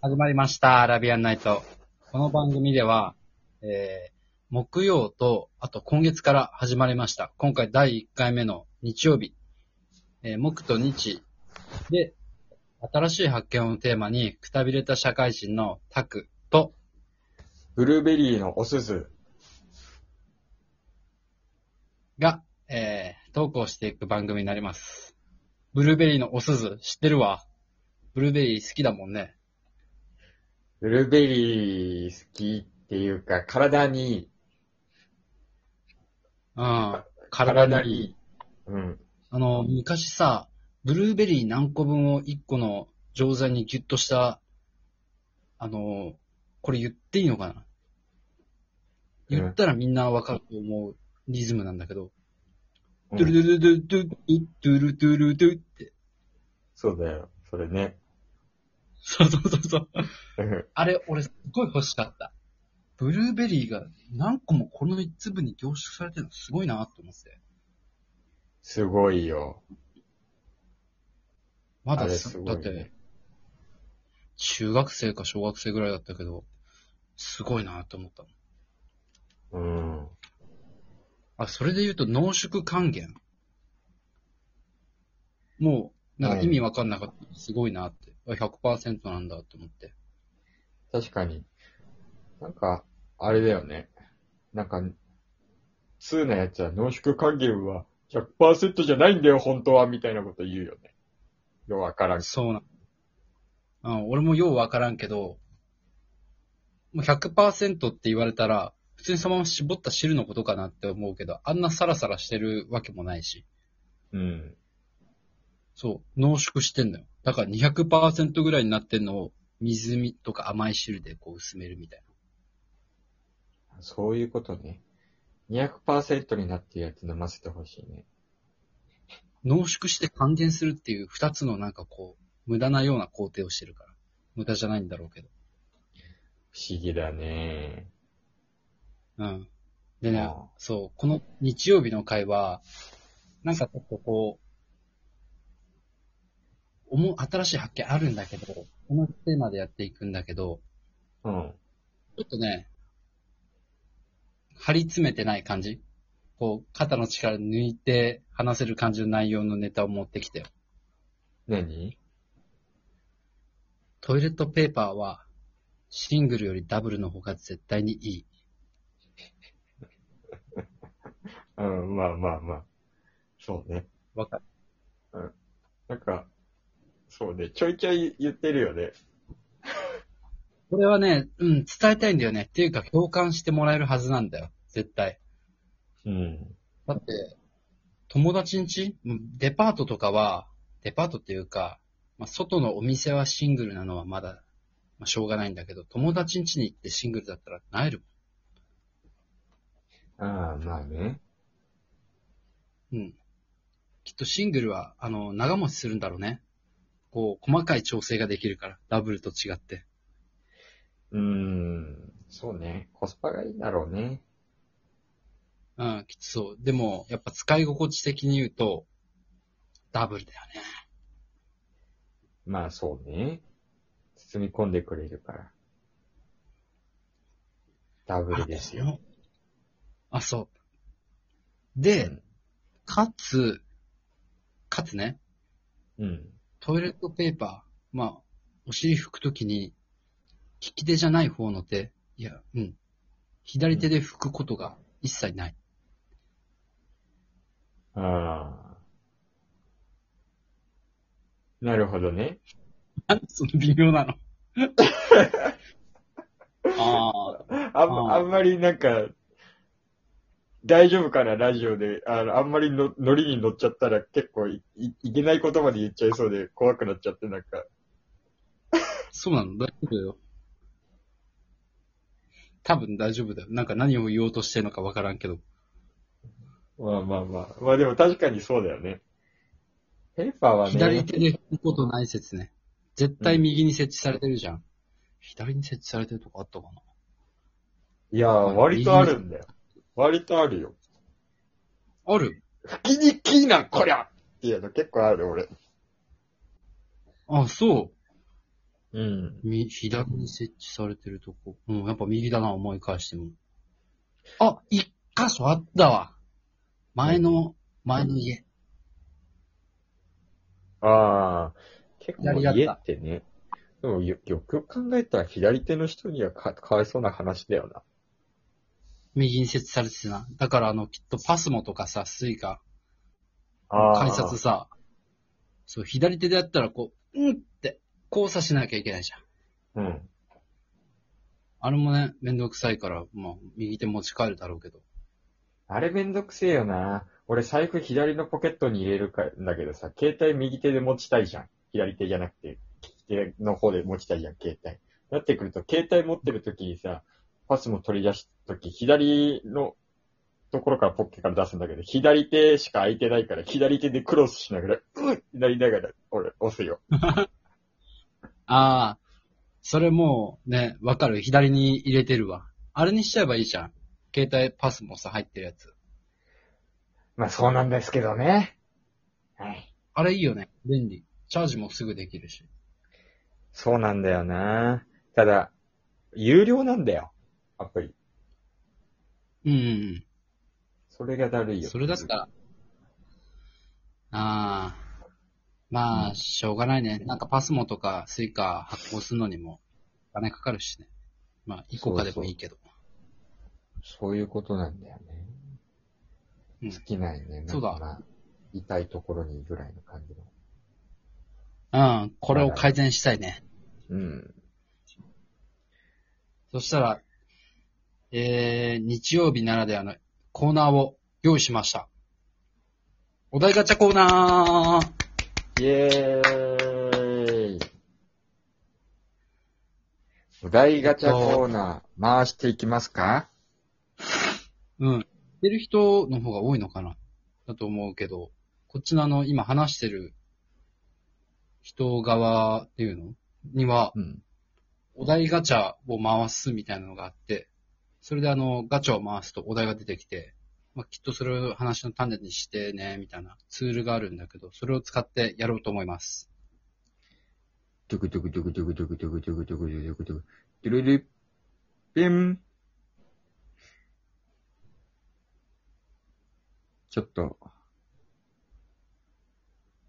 始まりました。アラビアンナイト。この番組では、えー、木曜と、あと今月から始まりました。今回第1回目の日曜日、えー木と日で、新しい発見をテーマに、くたびれた社会人のタクと、ブルーベリーのおすず。が、えー、投稿していく番組になります。ブルーベリーのおすず、知ってるわ。ブルーベリー好きだもんね。ブルーベリー好きっていうか、体にいい。うん。体にいい。うん。あの、昔さ、ブルーベリー何個分を1個の錠剤にギュッとした、あの、これ言っていいのかな？言ったらみんなわかると思うリズムなんだけど、うんトゥルトゥルトゥルトゥルトゥルトゥルトゥルって。そうだよ。それね。そうそうそうそう。うんあれ、俺すっごい欲しかった。ブルーベリーが何個もこの一粒に凝縮されてるのすごいなと思って。すごいよ。まだすだっすごいねて、中学生か小学生ぐらいだったけど、すごいなと思ったの。うん。あ、それで言うと濃縮還元。もう、なんか意味わかんなかった。すごいなって。あ100%なんだと思って。確かに。なんか、あれだよね。なんか、通なやつは濃縮還元は100%じゃないんだよ、本当は、みたいなこと言うよね。ようわからん。そうな。うん、俺もようわからんけど、もう100%って言われたら、普通にそのまま絞った汁のことかなって思うけど、あんなサラサラしてるわけもないし。うん。そう、濃縮してんだよ。だから200%ぐらいになってんのを、水みとか甘い汁でこう薄めるみたいそういうことね。200%になってるやつ飲ませてほしいね。な。濃縮して還元するっていう二つのなんかこう、無駄なような工程をしてるから。無駄じゃないんだろうけど。不思議だね。うん。でねそう、この日曜日の会は、なんかちょっとこう、おも、新しい発見あるんだけど、このテーマでやっていくんだけど、うん。ちょっとね、張り詰めてない感じ？こう、肩の力抜いて話せる感じの内容のネタを持ってきてよ。何？トイレットペーパーは、シングルよりダブルの方が絶対にいい。うん、まあまあまあ。そうね。わかる。なんか、そうね。ちょいちょい言ってるよね。これはね、うん、伝えたいんだよね。っていうか、共感してもらえるはずなんだよ。絶対。うん。だって、友達ん家？デパートとかは、デパートっていうか、まあ、外のお店はシングルなのはまだ、まあ、しょうがないんだけど、友達ん家に行ってシングルだったら、なえるああ、まあね。もん。うん。きっとシングルは、あの、長持ちするんだろうね。こう、細かい調整ができるから、ダブルと違って。うーん。そうね。コスパがいいんだろうね。うん、きっとそう。でも、やっぱ使い心地的に言うと、ダブルだよね。まあそうね。包み込んでくれるから。ダブルですよ。あ、そう。で、うんかつ、かつね、うん。トイレットペーパー、まあ、お尻拭くときに、利き手じゃない方の手、いや、うん。左手で拭くことが一切ない。ああ。なるほどね。なんでその微妙なの？ああ、あんあんまりなんか、大丈夫かな、ラジオで。あの、あんまりの、ノリに乗っちゃったら結構い、い、いけないことまで言っちゃいそうで怖くなっちゃって、なんか。そうなの？大丈夫だよ。多分大丈夫だよ。なんか何を言おうとしてるのかわからんけど。まあまあまあ。まあでも確かにそうだよね。ペーパーはね。左手で拭くことない説ね。絶対右に設置されてるじゃん。左に設置されてるとこあったかないやー、割とあるんだよ。割とあるよ。ある？拭きにきいな、こりゃっていうの結構ある、俺。あ、そう。うん。み、左に設置されてるとこ。うん、やっぱ右だな、思い返しても。あ、一箇所あったわ。前の、前の家。ああ、結構左だっってね。でもよ、よくよく考えたら左手の人にはかかわいそうな話だよな。右に設置されててな。だからあの、きっとパスモとかさ、スイカ、あ改札さ、そう、左手でやったらこう、うんって、交差しなきゃいけないじゃん。うん。あれもね、めんどくさいから、まあ、右手持ち帰るだろうけど。あれめんどくせえよな。俺財布左のポケットに入れるかんだけどさ、携帯右手で持ちたいじゃん。左手じゃなくて、利き手の方で持ちたいじゃん、携帯。なってくると、携帯持ってる時にさ、パスも取り出す時、左のところからポッケから出すんだけど、左手しか空いてないから、左手でクロスしながら、うんってなりながら、俺、押すよ。ああ、それもうね、わかる。左に入れてるわ。あれにしちゃえばいいじゃん。携帯パスもさ、入ってるやつ。まあそうなんですけどね。はい。あれいいよね。便利。チャージもすぐできるし。そうなんだよな。ただ、有料なんだよ。アプリ。うんうんそれがだるうん。いよ。それだったら、ああ、まあ、しょうがないね。なんかパスモとかスイカ発行するのにも、お金かかるしね。まあ、一個かでもいいけど。そういうことなんだよね。うん好きないね。そうだなんかまあ痛いところにぐらいの感じの。うん、これを改善したいね。うん。そしたら、えー、日曜日ならではのコーナーを用意しました。お題ガチャコーナーイェーイお題ガチャコーナー回していきますか？うん。てる人の方が多いのかな？だと思うけど、こっちのあの、今話してる人側っていうの？には、うん。お題ガチャを回すみたいなのがあって、それであの、ガチャを回すとお題が出てきて、まあ、きっとそれを話の種にしてね、みたいなツールがあるんだけど、それを使ってやろうと思います。トゥクトゥクトゥクトゥクトゥクトゥクトゥクトゥクトゥクトゥクトゥルルピンちょっと、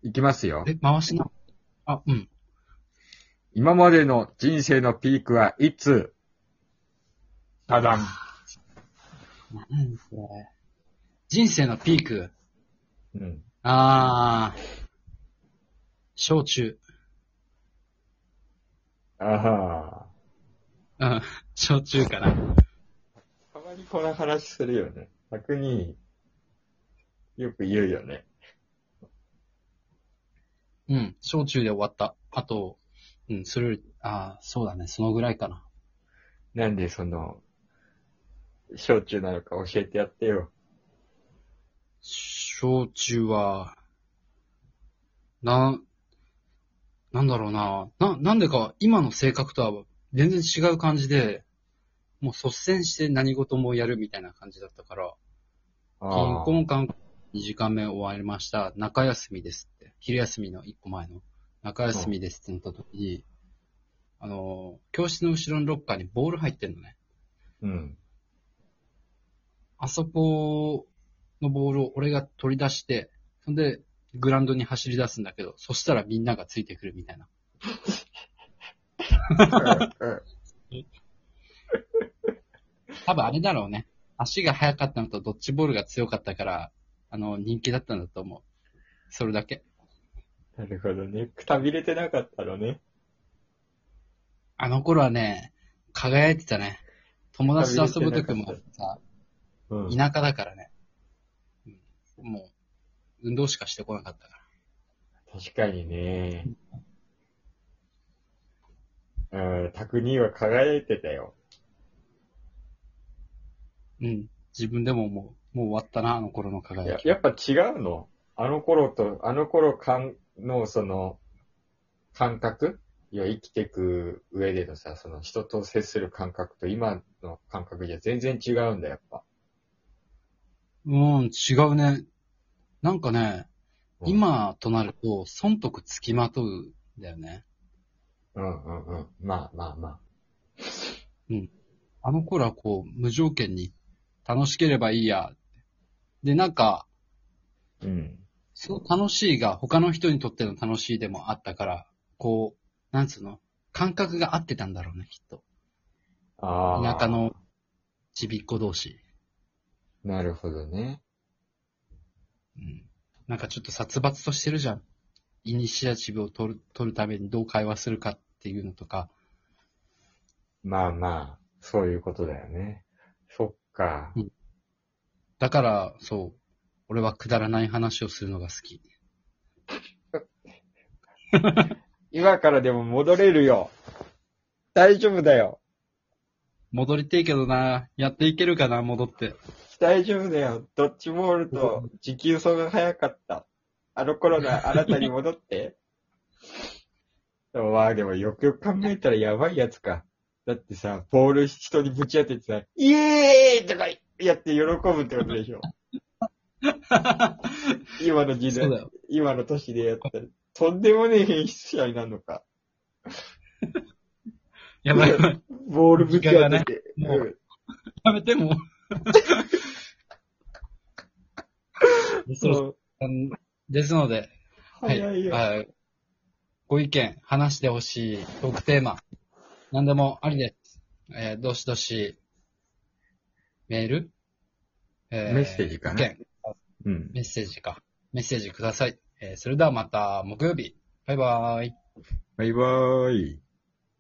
いきますよ。え、回しな。あ、うん。今までの人生のピークはいつただん。なんそれ。人生のピーク。うん。あー。焼酎。ああ。うん。焼酎かな。たまにこの話するよね。逆に、よく言うよね。うん。焼酎で終わった。あと、うん、それより、あー、そうだね。そのぐらいかな。なんでその、焼酎なのか教えてやってよ。焼酎は、な、なんだろうな。な、なんでか今の性格とは全然違う感じで、もう率先して何事もやるみたいな感じだったから、あ銀行間2時間目終わりました。中休みですって。昼休みの1個前の。中休みですって言った時に、あの、教室の後ろのロッカーにボール入ってんのね。うん。あそこのボールを俺が取り出して、そんで、グラウンドに走り出すんだけど、そしたらみんながついてくるみたいな。多分あれだろうね。足が速かったのとドッジボールが強かったから、あの、人気だったんだと思う。それだけ。なるほどね。くたびれてなかったのね。あの頃はね、輝いてたね。友達と遊ぶ時もさ、うん。田舎だからね。うんもう、運動しかしてこなかったから。確かにね。うん、拓兄は輝いてたよ。うん。自分でももう、もう終わったな、あの頃のい輝き。ややっぱ違うのあの頃と、あの頃感のその、感覚？いや、生きていく上でのさ、その人と接する感覚と今の感覚じゃ全然違うんだ、やっぱ。うん、違うね。なんかね、うん、今となると、損得つきまとうんだよね。うんうんうん。まあまあまあの頃はこう、無条件に楽しければいいや。で、なんか、あ。うん。その楽しいが他の人にとっての楽しいでもあったから、こう、なんつうの？感覚が合ってたんだろうね、きっと。ああ。田舎のちびっ子同士。なるほどね。うん。なんかちょっと殺伐としてるじゃん。イニシアチブを取る、取るためにどう会話するかっていうのとか。まあまあ、そういうことだよね。そっか。だから、そう、俺はくだらない話をするのが好き。今からでも戻れるよ。大丈夫だよ。戻りてえけどな、やっていけるかな、戻って。大丈夫だよ。ドッジボールと持久走が早かった。あの頃のあなたに戻って。でもまあでもよくよく考えたらやばいやつか。だってさ、ボール人にぶち当ててさ、イエーイとかやって喜ぶってことでしょ。今の時代。今の年でやったら、とんでもねえ演出者になるのか。やばい。ボールぶち当てて。やめてもう。ですのそううんですので、はい。はいご意見、話してほしいトークテーマ、何でもありです。えーどしどし、メール、えメッセージかな？意見うん。メッセージか。メッセージください。えーそれではまた木曜日。バイバーイ。バイバーイ。